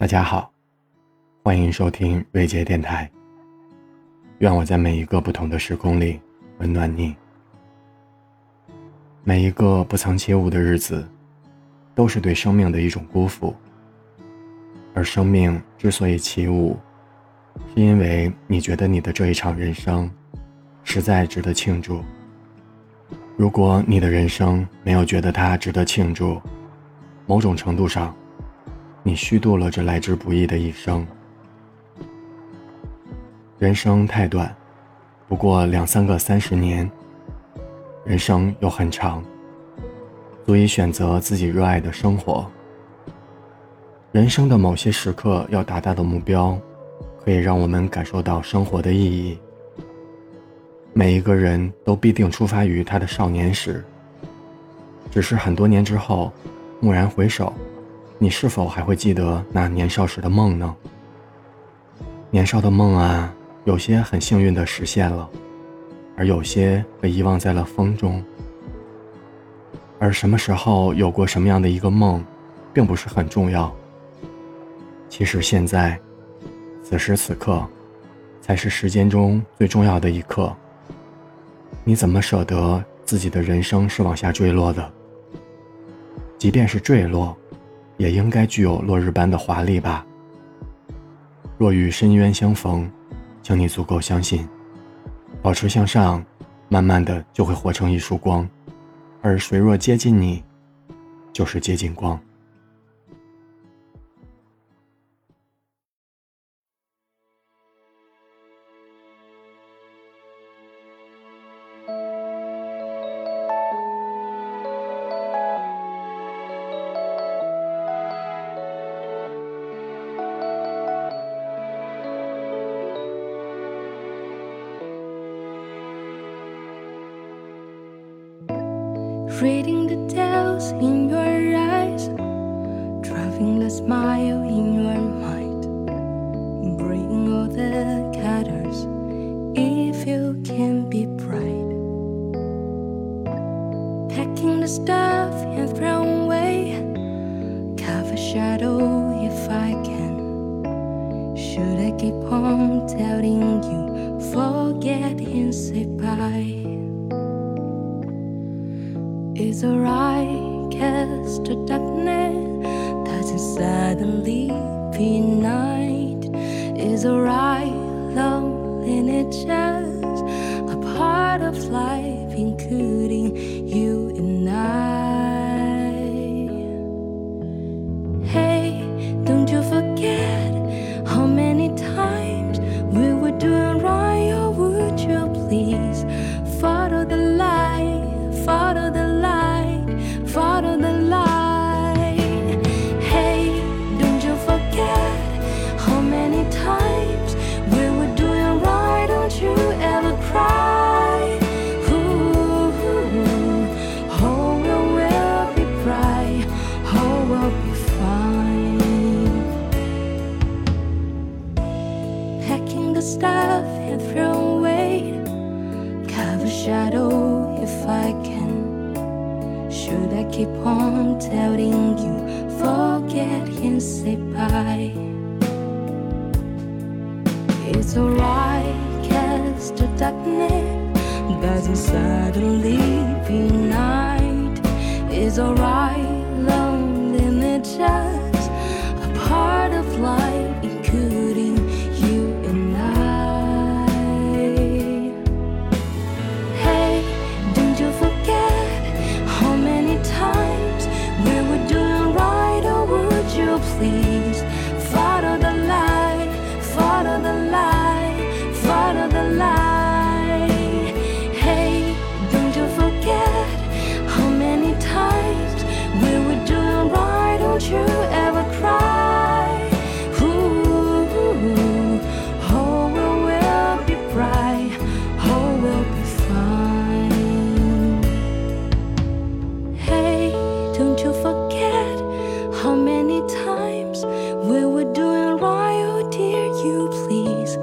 大家好，欢迎收听瑞杰电台。愿我在每一个不同的时空里温暖你。每一个不曾起舞的日子，都是对生命的一种辜负。而生命之所以起舞，是因为你觉得你的这一场人生，实在值得庆祝。如果你的人生没有觉得它值得庆祝，某种程度上。你虚度了这来之不易的一生。人生太短，不过两三个三十年；人生又很长，足以选择自己热爱的生活。人生的某些时刻要达到的目标，可以让我们感受到生活的意义。每一个人都必定出发于他的少年时，只是很多年之后，蓦然回首。你是否还会记得那年少时的梦呢？年少的梦啊，有些很幸运的实现了，而有些被遗忘在了风中。而什么时候有过什么样的一个梦，并不是很重要。其实现在，此时此刻，才是时间中最重要的一刻。你怎么舍得自己的人生是往下坠落的？即便是坠落。也应该具有落日般的华丽吧。若与深渊相逢，请你足够相信，保持向上，慢慢的就会活成一束光，而谁若接近你，就是接近光。Reading the tales in your eyes, driving the smile in your mind, bring all the colors if you can be bright. Packing the stuff and throw away, cover shadow if I can. Should I keep on telling you, forget and say bye? is I cast to darkness that's inside the leafy night. Is a right love in? Cover shadow if I can. Should I keep on telling you, forget and say bye? It's alright, cast the darkness doesn't suddenly be night. It's alright, forget how many times we were doing right. Oh, dear, you please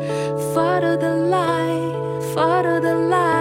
follow the light, follow the light.